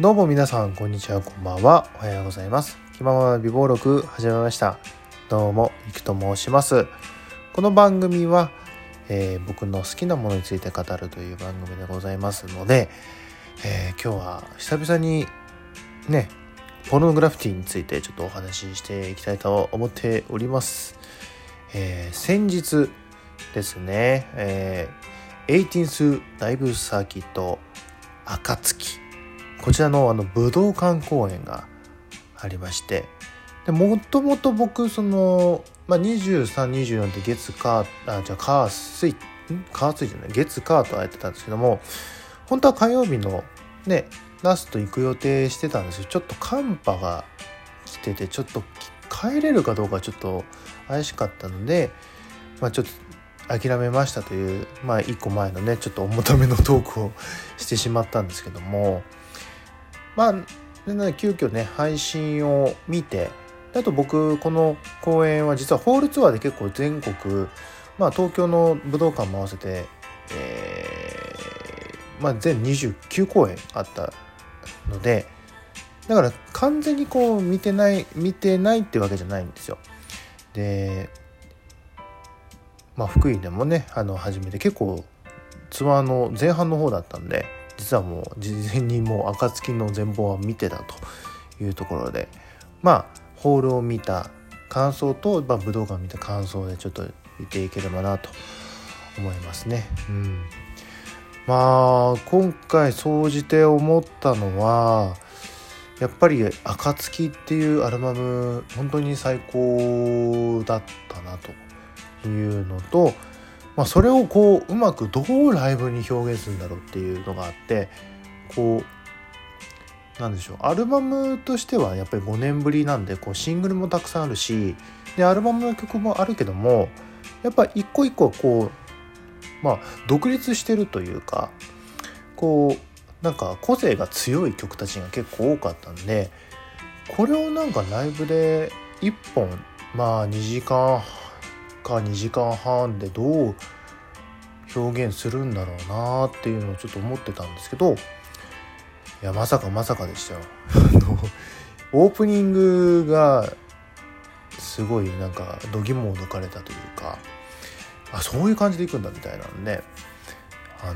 どうも皆さんこんにちはこんばんは。おはようございます。気ままな美貌録始めました。どうもいくと申します。この番組は、えー、僕の好きなものについて語るという番組でございますので、えー、今日は久々にねポルノグラフィティについてちょっとお話ししていきたいと思っております、えー、先日ですね、えー、18th ライブサーキット暁こちらのあの武道館公演がありましてでもともと僕その、まあ、2324って月火あじゃあ火水火水じゃない月火とやってたんですけども本当は火曜日のねラスト行く予定してたんですけどちょっと寒波が来ててちょっと帰れるかどうかちょっと怪しかったので、まあ、ちょっと諦めましたという、まあ、1個前のねちょっと重ためのトークをしてしまったんですけどもまあ急遽ね配信を見てあと僕この公演は実はホールツアーで結構全国まあ東京の武道館も合わせて、えーまあ、全29公演あったのでだから完全にこう見てない見てないってわけじゃないんですよ。でまあ福井でもねあの初めて結構ツアーの前半の方だったんで実はもう事前にもう暁の全貌は見てたというところでまあホールを見た感想と、まあ、武道館を見た感想でちょっと見ていければなと思いますね。うん、まあ今回総じて思ったのはやっぱり「暁」っていうアルバム本当に最高だったなというのとまあ、それをこううまくどうライブに表現するんだろうっていうのがあってこうなんでしょう。アルバムとしてはやっぱり5年ぶりなんでこうシングルもたくさんあるしでアルバムの曲もあるけどもやっぱ一個一個こうまあ独立してるというかこうなんか個性が強い曲たちが結構多かったんでこれをなんかライブで1本まあ2時間か2時間半でどう表現するんだろうなっていうのをちょっと思ってたんですけどいやまさかまさかでしたよ。オープニングがすごいなんか度肝を抜かれたというかあそういう感じでいくんだみたいなんであの、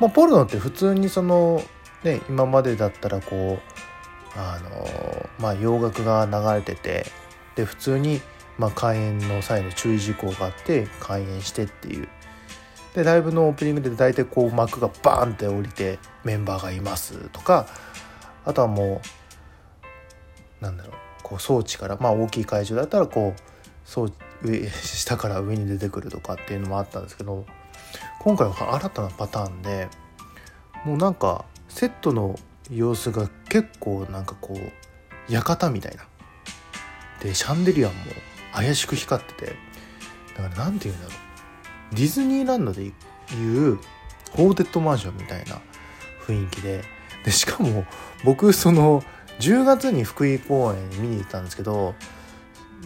まあ、ポルノって普通にそのね今までだったらこうあのまあ洋楽が流れててで普通にまあ、開演の際の注意事項があって開演してっていう。でライブのオープニングで大体こう幕がバーンって降りてメンバーがいますとかあとはもうなんだろうこう装置からまあ大きい会場だったらこう装上 下から上に出てくるとかっていうのもあったんですけど今回は新たなパターンでもうなんかセットの様子が結構なんかこう館みたいな。でシャンデリアも怪しく光ってて。だから何て言うんだろう。ディズニーランドでいうホーテッドマンションみたいな雰囲気で。でしかも僕その10月に福井公演見に行ったんですけど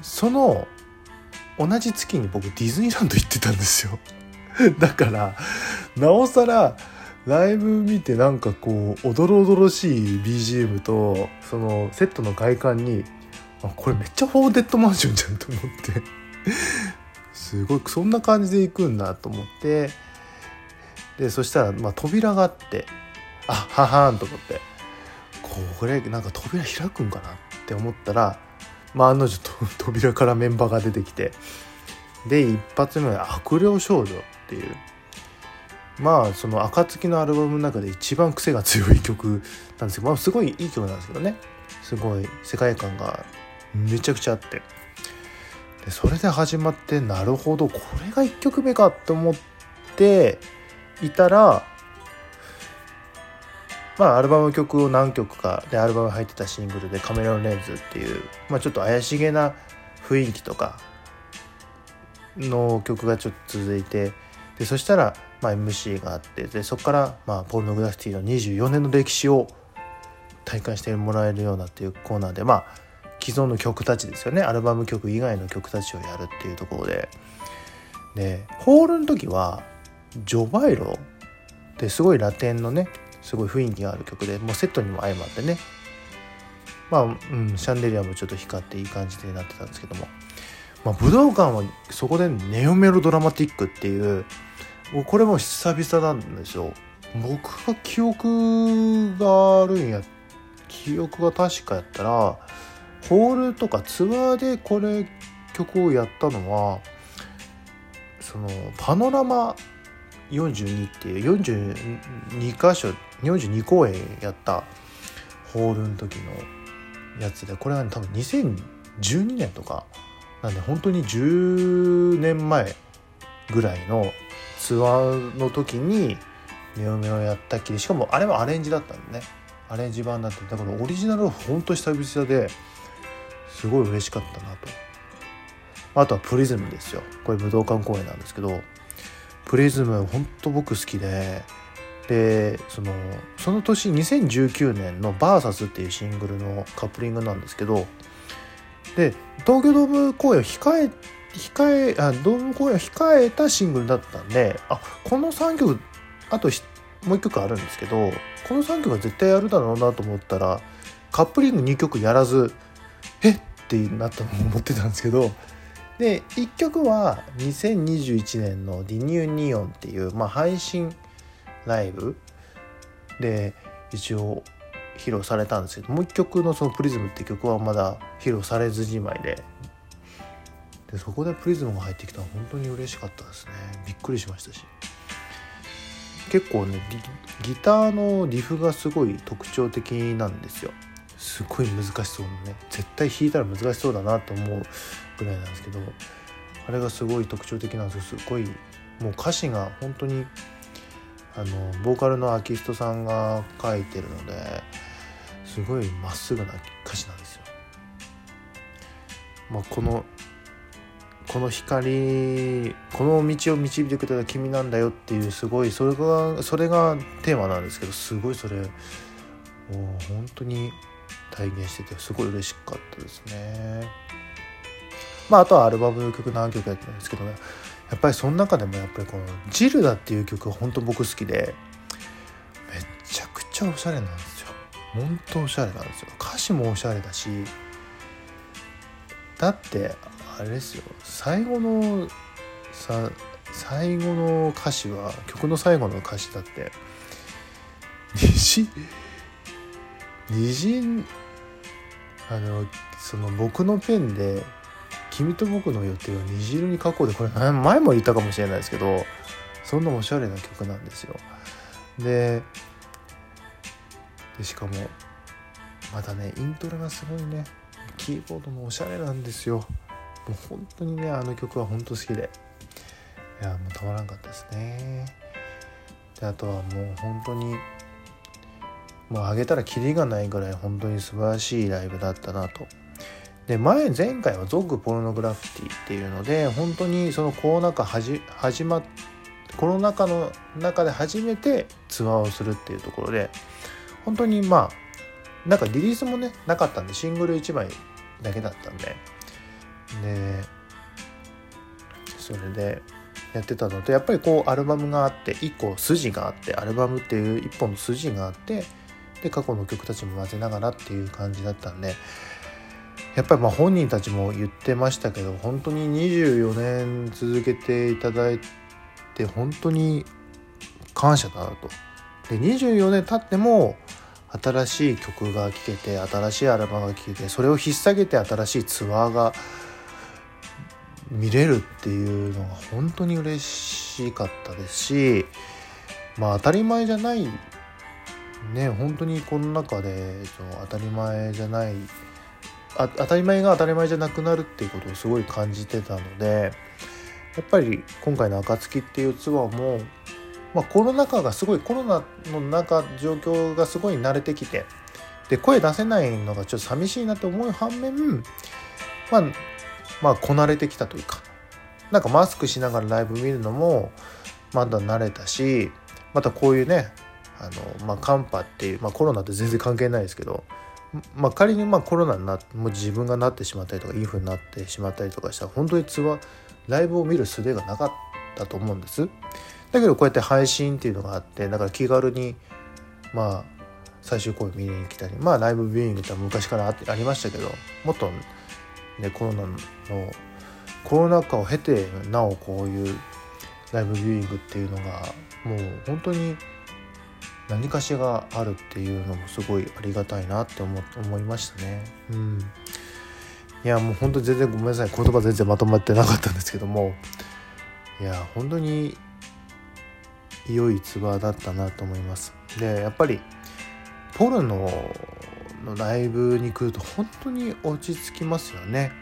その同じ月に僕ディズニーランド行ってたんですよ。だからなおさらライブ見てなんかこうおどろおどろしい BGM とそのセットの外観にあこれめっちゃフォーデッドマンションじゃんと思って。すごいそんな感じで行くんだと思って。でそしたら、まあ、扉があって。あははんと思って。これなんか扉開くんかなって思ったら、まあ、案の定扉からメンバーが出てきて。で一発目は「悪霊少女」っていう。まあその暁のアルバムの中で一番癖が強い曲なんですけど、まあ、すごいいい曲なんですけどね。すごい世界観がめちゃくちゃあって。でそれで始まってなるほどこれが1曲目かって思っていたらまあアルバム曲を何曲かでアルバム入ってたシングルで「カメラのレンズ」っていう、まあ、ちょっと怪しげな雰囲気とかの曲がちょっと続いてでそしたら、まあ、MC があってでそこから、まあ、ポルノグラフィティの24年の歴史を体感してもらえるようなっていうコーナーでまあ既存の曲たちですよね。アルバム曲以外の曲たちをやるっていうところで。でホールの時はジョバイロってすごいラテンのねすごい雰囲気がある曲でもうセットにも相まってね。まあ、うん、シャンデリアもちょっと光っていい感じでなってたんですけども、まあ、武道館はそこでネオメロドラマティックっていうこれも久々なんですよ。僕が記憶があるんや記憶が確かやったらホールとかツアーでこれ曲をやったのはそのパノラマ42っていう42箇所42公演やったホールの時のやつでこれは、ね、多分2012年とかなんで本当に10年前ぐらいのツアーの時にネオメオやったきりしかもあれはアレンジだったんでね。アレンジ版だってだからオリジナルは本当久々ですごい嬉しかったなと。あとはプリズムですよ。これ武道館公演なんですけどプリズム本当僕好きででそのその年2019年の「VS」っていうシングルのカップリングなんですけどで東京ドーム公演を控え控えあドーム公演を控えたシングルだったんであこの3曲あともう1曲あるんですけどこの3曲は絶対やるだろうなと思ったらカップリング2曲やらずってなったの思ってたんですけどで1曲は2021年の「リニューニオン」っていう、まあ、配信ライブで一応披露されたんですけどもう一曲のその「プリズム」って曲はまだ披露されずじまいで。でそこでプリズムが入ってきたのは本当に嬉しかったですね。びっくりしましたし。結構ねギターのリフがすごい特徴的なんですよ。すごい難しそうなね絶対弾いたら難しそうだなと思うぐらいなんですけどあれがすごい特徴的なんですよすごいもう歌詞が本当にあのボーカルのアーティストさんが書いてるのですごいまっすぐな歌詞なんですよ。まあ、このこの光この道を導いてくれた君なんだよっていうすごいそれがそれがテーマなんですけどすごいそれもう本当に体現しててすごい嬉しかったですね。まああとはアルバムの曲何曲やってるんですけどね。やっぱりその中でもやっぱりこの「ジルダ」っていう曲が本当僕好きでめちゃくちゃおしゃれなんですよ。本当おしゃれなんですよ。歌詞もおしゃれだしだってあれですよ。最後のさ最後の歌詞は曲の最後の歌詞だって 虹虹あのその僕のペンで君と僕の予定を虹色に書こうでこれ前も言ったかもしれないですけどそんなおしゃれな曲なんですよ。でしかもまたねイントロがすごいね。キーボードもおしゃれなんですよ。もう本当にねあの曲は本当好きで。いやもうたまらんかったですね。であとはもう本当にもうあげたらキリがないぐらい本当に素晴らしいライブだったなと。で前前回はゾッグポルノグラフィティっていうので本当にそのコロナ禍始始まコロナ禍の中で初めてツアーをするっていうところで本当にまあなんかリリースもねなかったんでシングル1枚だけだったんで。でそれでやってたのとやっぱりこうアルバムがあって1個筋があってアルバムっていう1本の筋があってで過去の曲たちも混ぜながらっていう感じだったんでやっぱりまあ本人たちも言ってましたけど本当に24年続けていただいて本当に感謝だなと。で24年経っても新しい曲が聴けて新しいアルバムが聴けてそれを引っ提げて新しいツアーが見れるっていうのが本当に嬉しかったですしまあ当たり前じゃないね本当にこの中でその当たり前じゃないあ当たり前が当たり前じゃなくなるっていうことをすごい感じてたのでやっぱり今回の「暁」っていうツアーも、まあ、コロナ禍がすごいコロナの中状況がすごい慣れてきてで声出せないのがちょっと寂しいなと思う反面まあまあこなれてきたというかなんかマスクしながらライブ見るのもまだ慣れたしまたこういうねあの、まあ、寒波っていう、まあ、コロナって全然関係ないですけどまあ、仮にまあコロナになもう自分がなってしまったりとかインフルになってしまったりとかしたら本当にツアーライブを見る術がなかったと思うんです。だけどこうやって配信っていうのがあってだから気軽にまあ最終公演見に来たりまあライブビューイングって昔からあありましたけどもっとねコロナのコロナ禍を経てなおこういうライブビューイングっていうのがもう本当に何かしがあるっていうのもすごいありがたいなって思思いましたね。うん、いやもう本当に全然ごめんなさい言葉全然まとまってなかったんですけどもいや本当に良いツアーだったなと思います。でやっぱりポルノのライブに来ると本当に落ち着きますよね。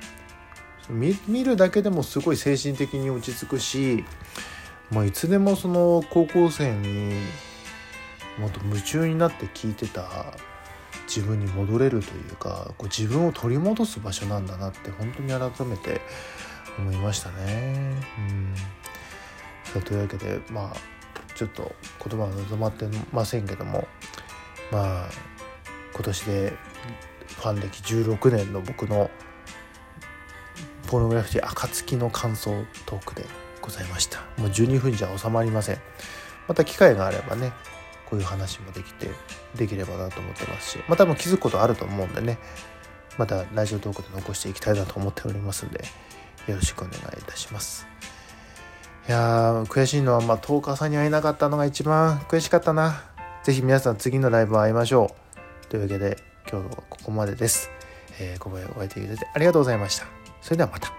見るだけでもすごい精神的に落ち着くしもういつでもその高校生にもっと夢中になって聞いてた自分に戻れるというかこう自分を取り戻す場所なんだなって本当に改めて思いましたね。うん。さというわけでまあちょっと言葉は望まってませんけどもまあ今年でファン歴16年の僕のポルノグラフィティ暁の感想トークでございました。もう12分じゃ収まりません。また機会があればねこういう話もできてできればなと思ってますしまたも気づくことあると思うんでねまたラジオトークで残していきたいなと思っておりますんでよろしくお願いいたします。いやー悔しいのはまあ10日さんに会えなかったのが一番悔しかったな。是非皆さん次のライブ会いましょう。というわけで今日はここまでです、えー、ここまでお会いいただいてありがとうございました。それではまた。